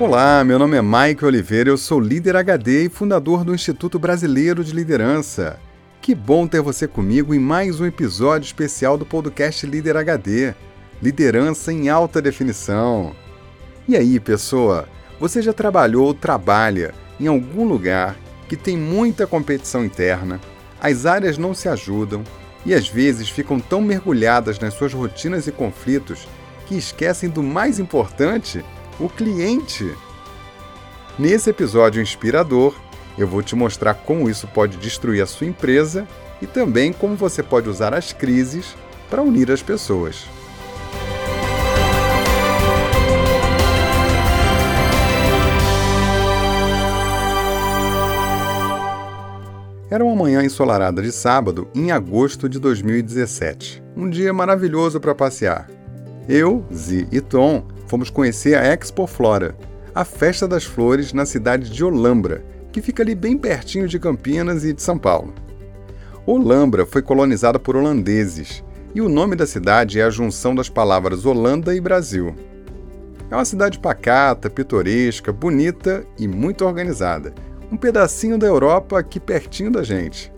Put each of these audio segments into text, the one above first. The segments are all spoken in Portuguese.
Olá, meu nome é Mike Oliveira, eu sou líder HD e fundador do Instituto Brasileiro de Liderança. Que bom ter você comigo em mais um episódio especial do podcast Líder HD Liderança em Alta Definição. E aí, pessoa, você já trabalhou ou trabalha em algum lugar que tem muita competição interna, as áreas não se ajudam e às vezes ficam tão mergulhadas nas suas rotinas e conflitos que esquecem do mais importante? O cliente. Nesse episódio inspirador, eu vou te mostrar como isso pode destruir a sua empresa e também como você pode usar as crises para unir as pessoas. Era uma manhã ensolarada de sábado, em agosto de 2017. Um dia maravilhoso para passear. Eu, Zi e Tom fomos conhecer a Expo Flora, a festa das flores na cidade de Olambra, que fica ali bem pertinho de Campinas e de São Paulo. Olambra foi colonizada por holandeses e o nome da cidade é a junção das palavras Holanda e Brasil. É uma cidade pacata, pitoresca, bonita e muito organizada. Um pedacinho da Europa aqui pertinho da gente.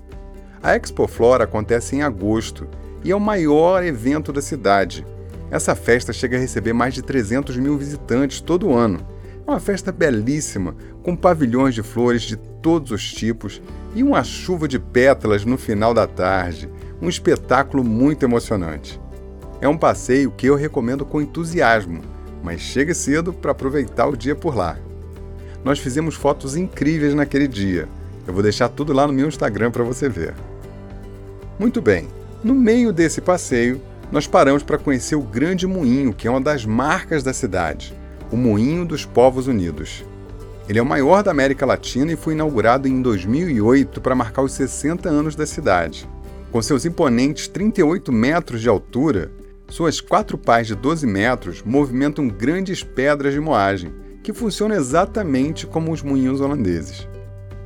A Expo Flora acontece em agosto e é o maior evento da cidade, essa festa chega a receber mais de 300 mil visitantes todo ano. É uma festa belíssima, com pavilhões de flores de todos os tipos e uma chuva de pétalas no final da tarde. Um espetáculo muito emocionante. É um passeio que eu recomendo com entusiasmo, mas chegue cedo para aproveitar o dia por lá. Nós fizemos fotos incríveis naquele dia. Eu vou deixar tudo lá no meu Instagram para você ver. Muito bem, no meio desse passeio, nós paramos para conhecer o Grande Moinho, que é uma das marcas da cidade, o Moinho dos Povos Unidos. Ele é o maior da América Latina e foi inaugurado em 2008 para marcar os 60 anos da cidade. Com seus imponentes 38 metros de altura, suas quatro pás de 12 metros movimentam grandes pedras de moagem, que funcionam exatamente como os moinhos holandeses.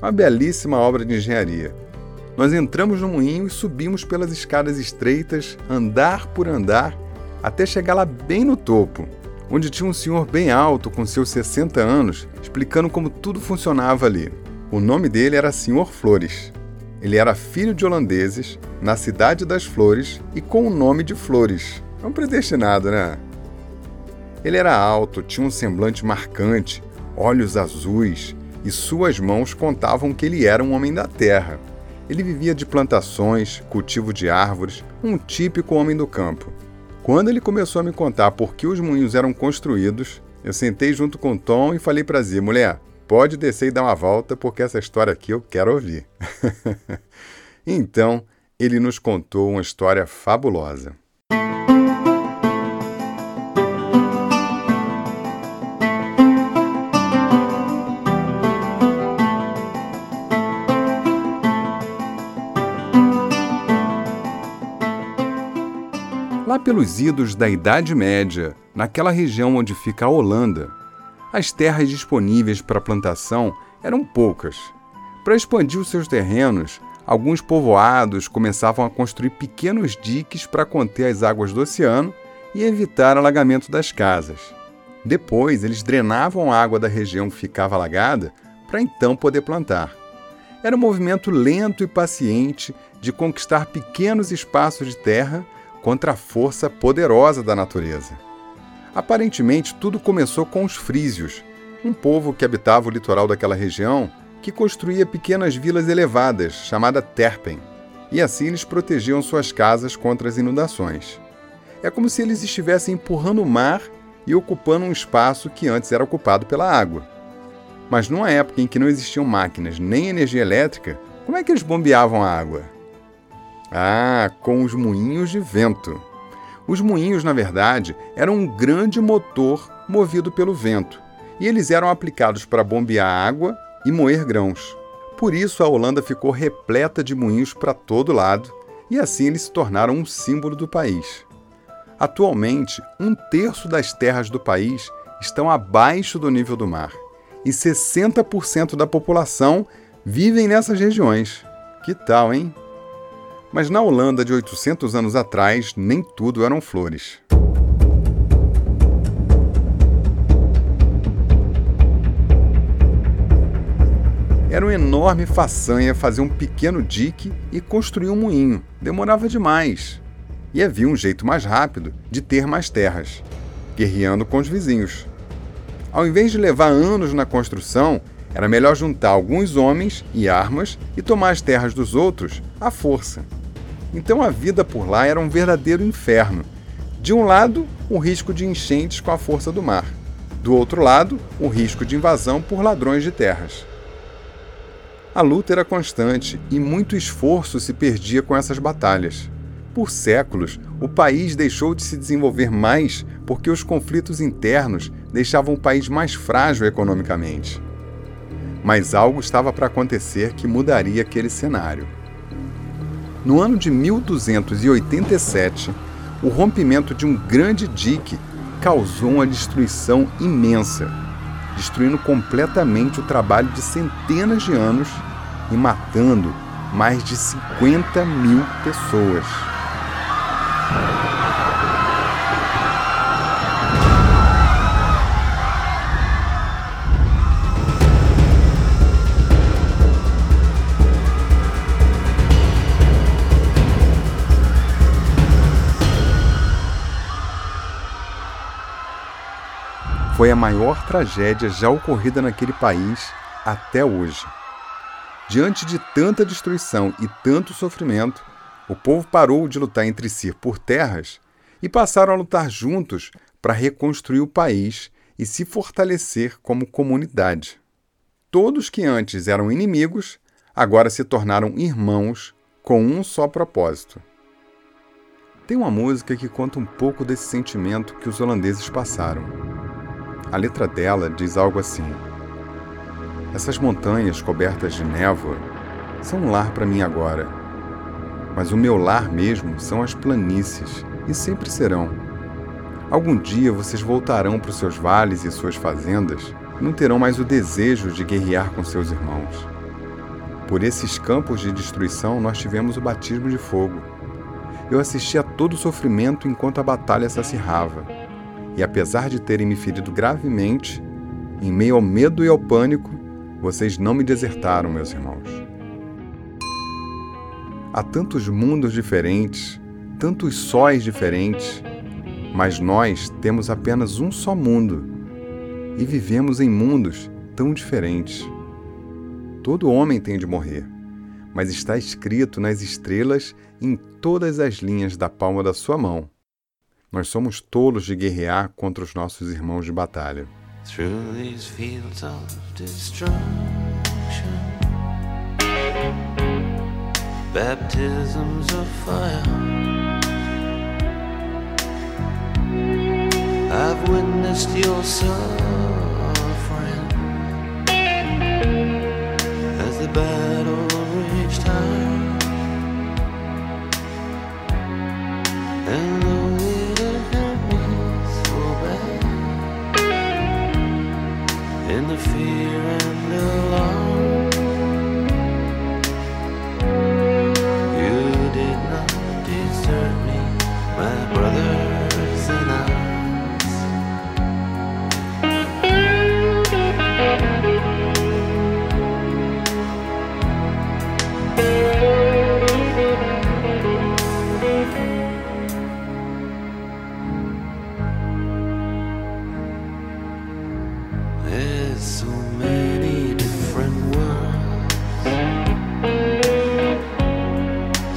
Uma belíssima obra de engenharia, nós entramos no moinho e subimos pelas escadas estreitas, andar por andar, até chegar lá bem no topo, onde tinha um senhor bem alto, com seus 60 anos, explicando como tudo funcionava ali. O nome dele era Senhor Flores. Ele era filho de holandeses, na cidade das Flores e com o nome de Flores. É um predestinado, né? Ele era alto, tinha um semblante marcante, olhos azuis, e suas mãos contavam que ele era um homem da terra. Ele vivia de plantações, cultivo de árvores, um típico homem do campo. Quando ele começou a me contar por que os moinhos eram construídos, eu sentei junto com Tom e falei para Zia, mulher, pode descer e dar uma volta porque essa história aqui eu quero ouvir. então, ele nos contou uma história fabulosa. Pelos idos da Idade Média, naquela região onde fica a Holanda, as terras disponíveis para plantação eram poucas. Para expandir os seus terrenos, alguns povoados começavam a construir pequenos diques para conter as águas do oceano e evitar alagamento das casas. Depois, eles drenavam a água da região que ficava alagada para então poder plantar. Era um movimento lento e paciente de conquistar pequenos espaços de terra contra a força poderosa da natureza. Aparentemente, tudo começou com os frísios, um povo que habitava o litoral daquela região que construía pequenas vilas elevadas, chamada Terpen, e assim eles protegiam suas casas contra as inundações. É como se eles estivessem empurrando o mar e ocupando um espaço que antes era ocupado pela água. Mas numa época em que não existiam máquinas nem energia elétrica, como é que eles bombeavam a água? Ah, com os moinhos de vento. Os moinhos, na verdade, eram um grande motor movido pelo vento, e eles eram aplicados para bombear água e moer grãos. Por isso a Holanda ficou repleta de moinhos para todo lado, e assim eles se tornaram um símbolo do país. Atualmente, um terço das terras do país estão abaixo do nível do mar, e 60% da população vivem nessas regiões. Que tal, hein? Mas na Holanda de 800 anos atrás, nem tudo eram flores. Era uma enorme façanha fazer um pequeno dique e construir um moinho. Demorava demais. E havia um jeito mais rápido de ter mais terras, guerreando com os vizinhos. Ao invés de levar anos na construção, era melhor juntar alguns homens e armas e tomar as terras dos outros à força. Então a vida por lá era um verdadeiro inferno. De um lado, o risco de enchentes com a força do mar. Do outro lado, o risco de invasão por ladrões de terras. A luta era constante e muito esforço se perdia com essas batalhas. Por séculos, o país deixou de se desenvolver mais porque os conflitos internos deixavam o país mais frágil economicamente. Mas algo estava para acontecer que mudaria aquele cenário. No ano de 1287, o rompimento de um grande dique causou uma destruição imensa, destruindo completamente o trabalho de centenas de anos e matando mais de 50 mil pessoas. Foi a maior tragédia já ocorrida naquele país até hoje. Diante de tanta destruição e tanto sofrimento, o povo parou de lutar entre si por terras e passaram a lutar juntos para reconstruir o país e se fortalecer como comunidade. Todos que antes eram inimigos, agora se tornaram irmãos com um só propósito. Tem uma música que conta um pouco desse sentimento que os holandeses passaram. A letra dela diz algo assim: Essas montanhas cobertas de névoa são um lar para mim agora. Mas o meu lar mesmo são as planícies e sempre serão. Algum dia vocês voltarão para os seus vales e suas fazendas e não terão mais o desejo de guerrear com seus irmãos. Por esses campos de destruição nós tivemos o batismo de fogo. Eu assisti a todo o sofrimento enquanto a batalha se acirrava e apesar de terem me ferido gravemente, em meio ao medo e ao pânico, vocês não me desertaram, meus irmãos. Há tantos mundos diferentes, tantos sóis diferentes, mas nós temos apenas um só mundo e vivemos em mundos tão diferentes. Todo homem tem de morrer, mas está escrito nas estrelas em todas as linhas da palma da sua mão nós somos tolos de guerrear contra os nossos irmãos de batalha. Baptisms of fire. I've witnessed your suffering There's so many different worlds,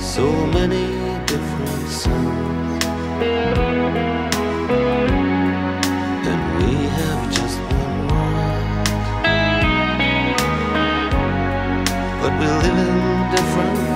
so many different sounds, and we have just one world, but we live in different.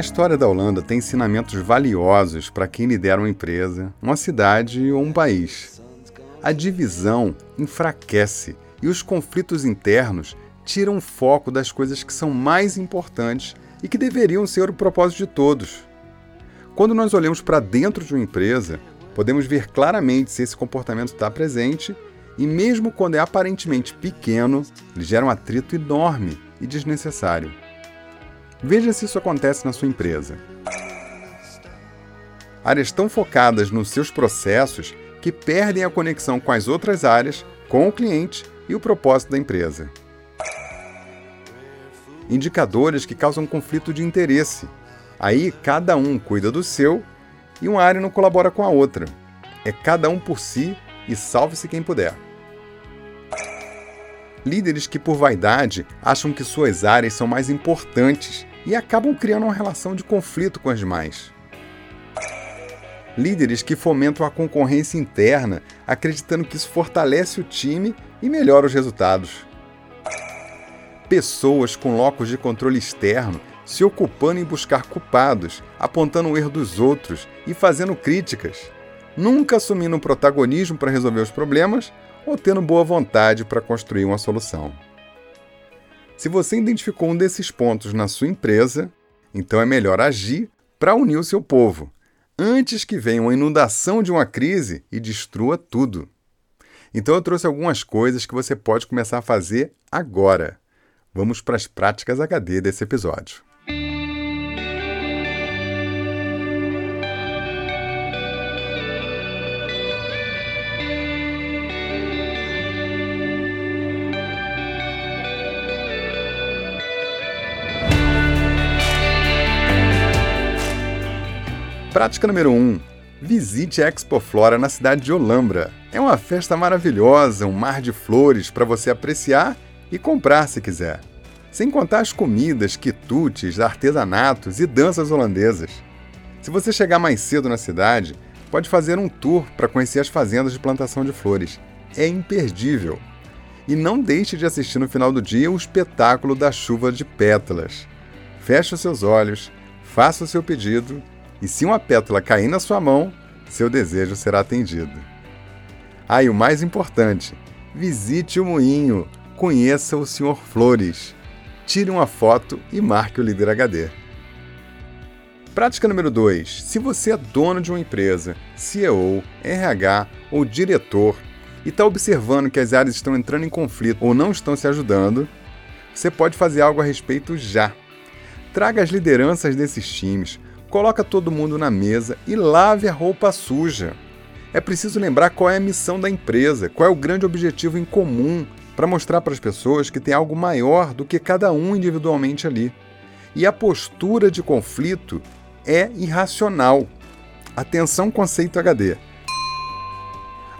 História da Holanda tem ensinamentos valiosos para quem lidera uma empresa, uma cidade ou um país. A divisão enfraquece e os conflitos internos tiram foco das coisas que são mais importantes e que deveriam ser o propósito de todos. Quando nós olhamos para dentro de uma empresa, podemos ver claramente se esse comportamento está presente e, mesmo quando é aparentemente pequeno, ele gera um atrito enorme e desnecessário. Veja se isso acontece na sua empresa. Áreas tão focadas nos seus processos que perdem a conexão com as outras áreas, com o cliente e o propósito da empresa. Indicadores que causam conflito de interesse. Aí cada um cuida do seu e uma área não colabora com a outra. É cada um por si e salve-se quem puder. Líderes que, por vaidade, acham que suas áreas são mais importantes e acabam criando uma relação de conflito com as demais. Líderes que fomentam a concorrência interna, acreditando que isso fortalece o time e melhora os resultados. Pessoas com locos de controle externo se ocupando em buscar culpados, apontando o erro dos outros e fazendo críticas, nunca assumindo protagonismo para resolver os problemas ou tendo boa vontade para construir uma solução. Se você identificou um desses pontos na sua empresa, então é melhor agir para unir o seu povo, antes que venha uma inundação de uma crise e destrua tudo. Então eu trouxe algumas coisas que você pode começar a fazer agora. Vamos para as práticas HD desse episódio. Prática número 1. Um, visite a Expo Flora na cidade de Olambra. É uma festa maravilhosa, um mar de flores para você apreciar e comprar se quiser. Sem contar as comidas, quitutes, artesanatos e danças holandesas. Se você chegar mais cedo na cidade, pode fazer um tour para conhecer as fazendas de plantação de flores. É imperdível. E não deixe de assistir no final do dia o espetáculo da chuva de pétalas. Feche os seus olhos, faça o seu pedido e se uma pétala cair na sua mão, seu desejo será atendido. Ah, e o mais importante, visite o moinho, conheça o Sr. Flores. Tire uma foto e marque o líder HD. Prática número 2. Se você é dono de uma empresa, CEO, RH ou diretor e está observando que as áreas estão entrando em conflito ou não estão se ajudando, você pode fazer algo a respeito já. Traga as lideranças desses times, coloca todo mundo na mesa e lave a roupa suja. É preciso lembrar qual é a missão da empresa, qual é o grande objetivo em comum, para mostrar para as pessoas que tem algo maior do que cada um individualmente ali. E a postura de conflito é irracional. Atenção, conceito HD.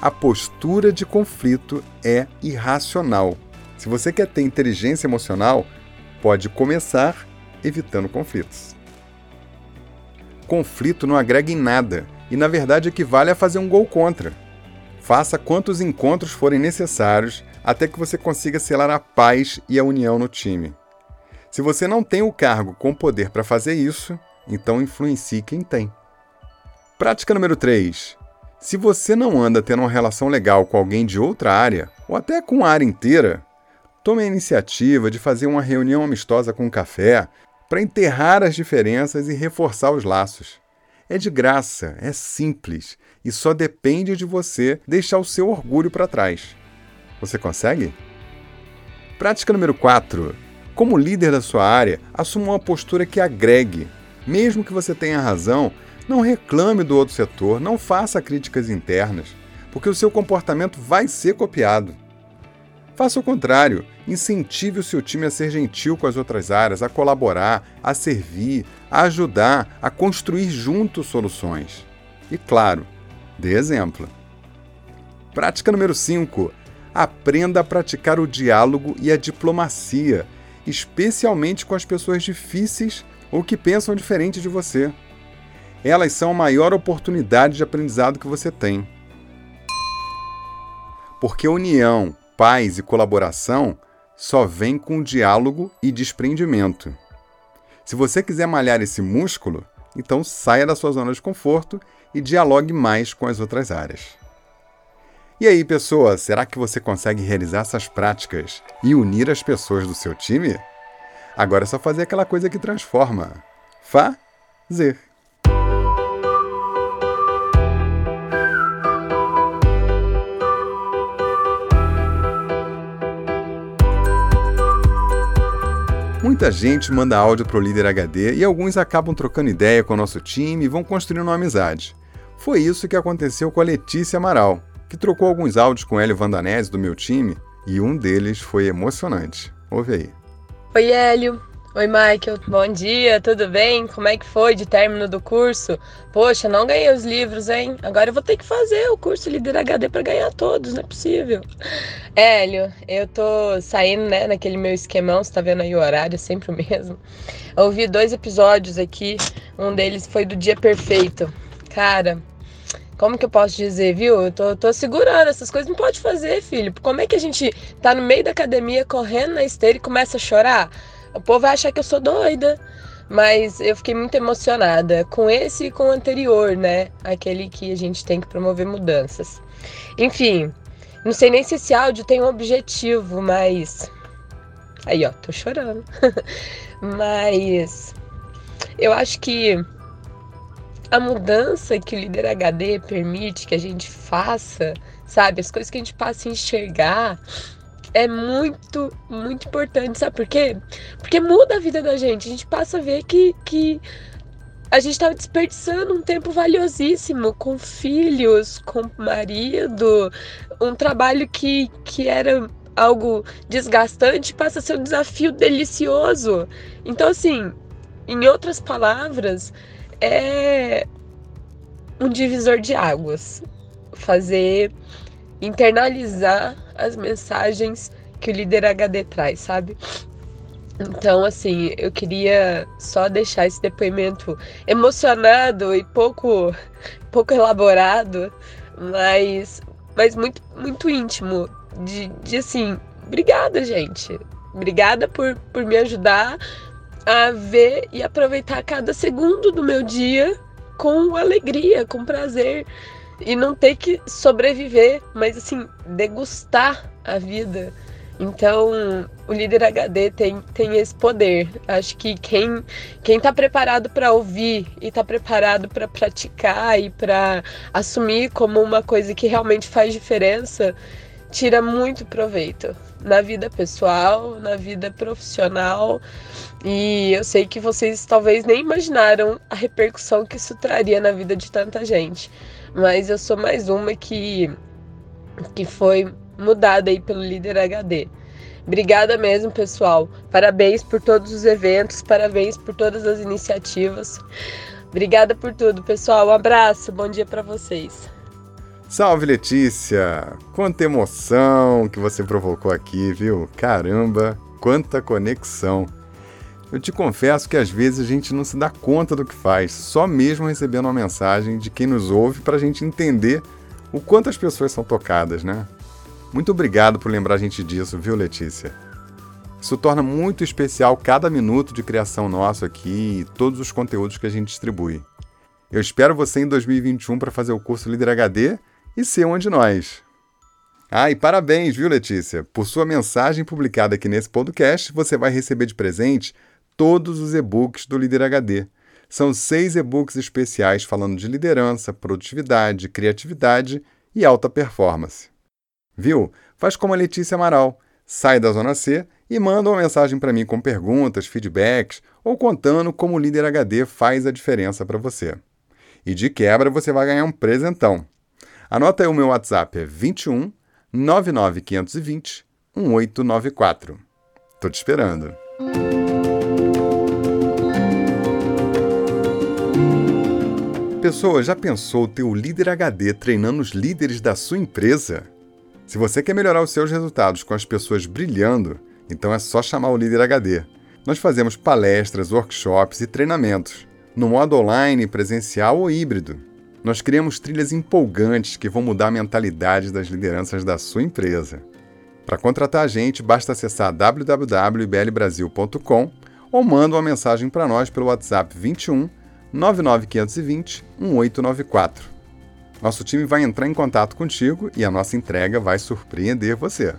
A postura de conflito é irracional. Se você quer ter inteligência emocional, pode começar evitando conflitos conflito não agrega em nada e, na verdade, equivale a fazer um gol contra. Faça quantos encontros forem necessários até que você consiga selar a paz e a união no time. Se você não tem o cargo com poder para fazer isso, então influencie quem tem. Prática número 3. Se você não anda tendo uma relação legal com alguém de outra área, ou até com a área inteira, tome a iniciativa de fazer uma reunião amistosa com um café para enterrar as diferenças e reforçar os laços. É de graça, é simples e só depende de você deixar o seu orgulho para trás. Você consegue? Prática número 4. Como líder da sua área, assuma uma postura que agregue. Mesmo que você tenha razão, não reclame do outro setor, não faça críticas internas, porque o seu comportamento vai ser copiado. Faça o contrário, incentive o seu time a ser gentil com as outras áreas, a colaborar, a servir, a ajudar, a construir juntos soluções. E claro, dê exemplo. Prática número 5. Aprenda a praticar o diálogo e a diplomacia, especialmente com as pessoas difíceis ou que pensam diferente de você. Elas são a maior oportunidade de aprendizado que você tem. Porque união, paz e colaboração só vem com diálogo e desprendimento. Se você quiser malhar esse músculo, então saia da sua zona de conforto e dialogue mais com as outras áreas. E aí, pessoa, será que você consegue realizar essas práticas e unir as pessoas do seu time? Agora é só fazer aquela coisa que transforma. Fazer. Muita gente manda áudio pro líder HD e alguns acabam trocando ideia com o nosso time e vão construindo uma amizade. Foi isso que aconteceu com a Letícia Amaral, que trocou alguns áudios com Hélio Vandanese do meu time e um deles foi emocionante. Ouve aí. Oi, Hélio. Oi, Michael. Bom dia, tudo bem? Como é que foi de término do curso? Poxa, não ganhei os livros, hein? Agora eu vou ter que fazer o curso Líder HD para ganhar todos, não é possível. Hélio, eu tô saindo, né, naquele meu esquemão, você tá vendo aí o horário, é sempre o mesmo. Eu ouvi dois episódios aqui, um deles foi do Dia Perfeito. Cara, como que eu posso dizer, viu? Eu tô, tô segurando, essas coisas não pode fazer, filho. Como é que a gente tá no meio da academia, correndo na esteira e começa a chorar? O povo vai achar que eu sou doida. Mas eu fiquei muito emocionada com esse e com o anterior, né? Aquele que a gente tem que promover mudanças. Enfim, não sei nem se esse áudio tem um objetivo, mas. Aí, ó, tô chorando. mas. Eu acho que a mudança que o líder HD permite que a gente faça, sabe? As coisas que a gente passa a enxergar é muito, muito importante. Sabe por quê? Porque muda a vida da gente. A gente passa a ver que, que a gente estava desperdiçando um tempo valiosíssimo com filhos, com marido, um trabalho que, que era algo desgastante passa a ser um desafio delicioso. Então, assim, em outras palavras, é um divisor de águas. Fazer internalizar as mensagens que o líder HD traz, sabe? Então, assim, eu queria só deixar esse depoimento emocionado e pouco, pouco elaborado, mas, mas muito, muito íntimo. De, de assim, obrigada, gente. Obrigada por, por me ajudar a ver e aproveitar cada segundo do meu dia com alegria, com prazer e não ter que sobreviver, mas assim, degustar a vida. Então, o líder HD tem, tem esse poder. Acho que quem quem está preparado para ouvir e está preparado para praticar e para assumir como uma coisa que realmente faz diferença, tira muito proveito na vida pessoal, na vida profissional. E eu sei que vocês talvez nem imaginaram a repercussão que isso traria na vida de tanta gente. Mas eu sou mais uma que, que foi mudada aí pelo líder HD. Obrigada mesmo, pessoal. Parabéns por todos os eventos, parabéns por todas as iniciativas. Obrigada por tudo, pessoal. Um abraço, bom dia para vocês. Salve Letícia! Quanta emoção que você provocou aqui, viu? Caramba, quanta conexão! Eu te confesso que às vezes a gente não se dá conta do que faz, só mesmo recebendo uma mensagem de quem nos ouve para a gente entender o quanto as pessoas são tocadas, né? Muito obrigado por lembrar a gente disso, viu, Letícia? Isso torna muito especial cada minuto de criação nosso aqui e todos os conteúdos que a gente distribui. Eu espero você em 2021 para fazer o curso Líder HD e ser um de nós. Ah, e parabéns, viu, Letícia? Por sua mensagem publicada aqui nesse podcast, você vai receber de presente todos os e-books do Líder HD. São seis e-books especiais falando de liderança, produtividade, criatividade e alta performance. Viu? Faz como a Letícia Amaral. Sai da Zona C e manda uma mensagem para mim com perguntas, feedbacks ou contando como o Líder HD faz a diferença para você. E de quebra você vai ganhar um presentão. Anota aí o meu WhatsApp, é 21 99520 1894. Tô te esperando. Pessoa, já pensou ter o líder HD treinando os líderes da sua empresa? Se você quer melhorar os seus resultados com as pessoas brilhando, então é só chamar o líder HD. Nós fazemos palestras, workshops e treinamentos, no modo online, presencial ou híbrido. Nós criamos trilhas empolgantes que vão mudar a mentalidade das lideranças da sua empresa. Para contratar a gente, basta acessar www.iblbrasil.com ou manda uma mensagem para nós pelo WhatsApp 21 99520 1894. Nosso time vai entrar em contato contigo e a nossa entrega vai surpreender você.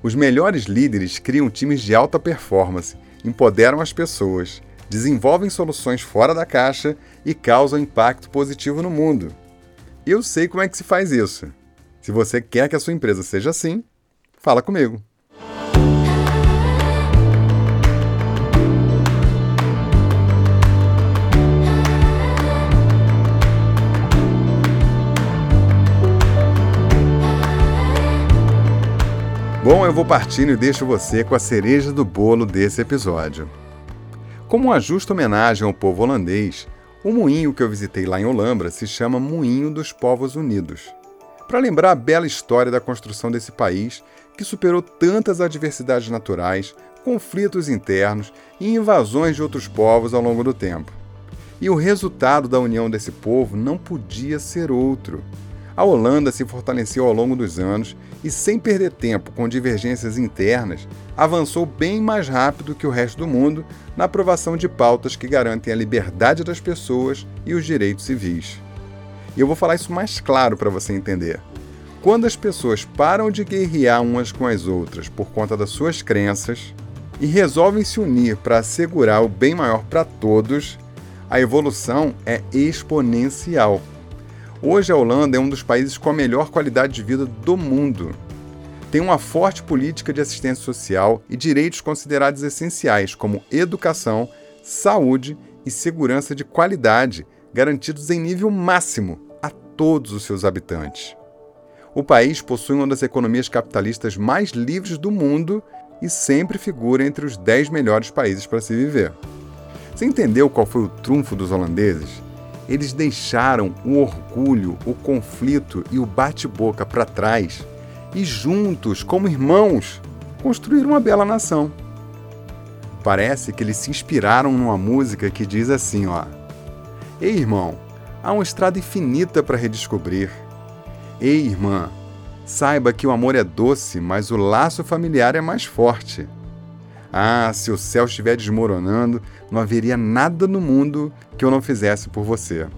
Os melhores líderes criam times de alta performance, empoderam as pessoas, desenvolvem soluções fora da caixa e causam impacto positivo no mundo. Eu sei como é que se faz isso. Se você quer que a sua empresa seja assim, fala comigo. Bom, eu vou partindo e deixo você com a cereja do bolo desse episódio. Como uma justa homenagem ao povo holandês, o moinho que eu visitei lá em Olambra se chama Moinho dos Povos Unidos, para lembrar a bela história da construção desse país que superou tantas adversidades naturais, conflitos internos e invasões de outros povos ao longo do tempo. E o resultado da união desse povo não podia ser outro a Holanda se fortaleceu ao longo dos anos e, sem perder tempo com divergências internas, avançou bem mais rápido que o resto do mundo na aprovação de pautas que garantem a liberdade das pessoas e os direitos civis. E eu vou falar isso mais claro para você entender. Quando as pessoas param de guerrear umas com as outras por conta das suas crenças e resolvem se unir para assegurar o bem maior para todos, a evolução é exponencial. Hoje a Holanda é um dos países com a melhor qualidade de vida do mundo. Tem uma forte política de assistência social e direitos considerados essenciais, como educação, saúde e segurança de qualidade, garantidos em nível máximo a todos os seus habitantes. O país possui uma das economias capitalistas mais livres do mundo e sempre figura entre os 10 melhores países para se viver. Você entendeu qual foi o trunfo dos holandeses? Eles deixaram o orgulho, o conflito e o bate-boca para trás e, juntos, como irmãos, construíram uma bela nação. Parece que eles se inspiraram numa música que diz assim: ó. Ei, irmão, há uma estrada infinita para redescobrir. Ei, irmã, saiba que o amor é doce, mas o laço familiar é mais forte. Ah, se o céu estiver desmoronando, não haveria nada no mundo que eu não fizesse por você.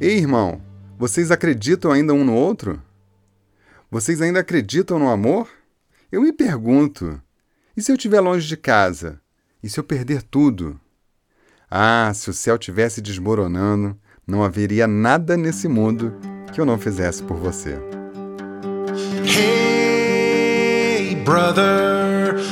Ei, irmão, vocês acreditam ainda um no outro? Vocês ainda acreditam no amor? Eu me pergunto: e se eu estiver longe de casa? E se eu perder tudo? Ah, se o céu tivesse desmoronando, não haveria nada nesse mundo que eu não fizesse por você. Hey, brother,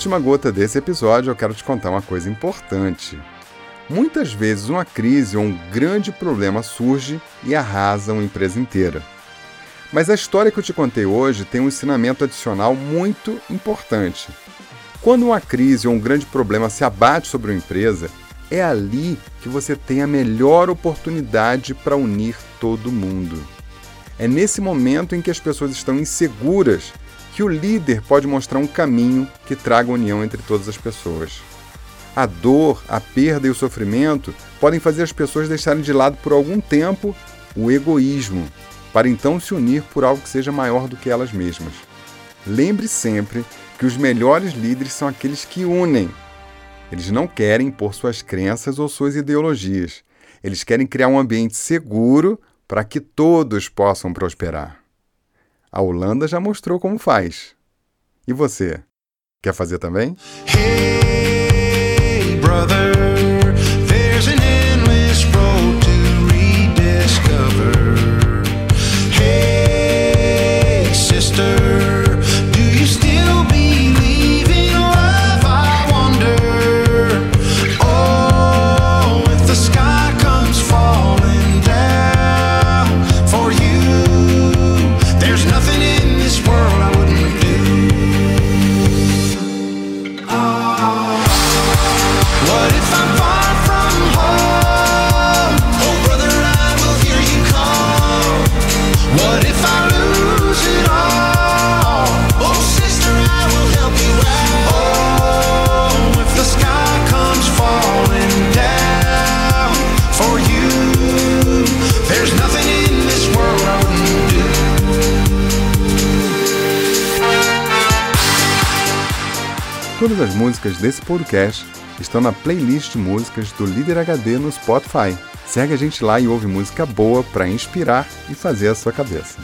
Última gota desse episódio, eu quero te contar uma coisa importante. Muitas vezes uma crise ou um grande problema surge e arrasa uma empresa inteira. Mas a história que eu te contei hoje tem um ensinamento adicional muito importante. Quando uma crise ou um grande problema se abate sobre uma empresa, é ali que você tem a melhor oportunidade para unir todo mundo. É nesse momento em que as pessoas estão inseguras que o líder pode mostrar um caminho que traga união entre todas as pessoas. A dor, a perda e o sofrimento podem fazer as pessoas deixarem de lado por algum tempo o egoísmo, para então se unir por algo que seja maior do que elas mesmas. Lembre sempre que os melhores líderes são aqueles que unem. Eles não querem impor suas crenças ou suas ideologias. Eles querem criar um ambiente seguro para que todos possam prosperar. A Holanda já mostrou como faz. E você? Quer fazer também? Hey, brother. Músicas desse podcast estão na playlist de músicas do Líder HD no Spotify. Segue a gente lá e ouve música boa para inspirar e fazer a sua cabeça.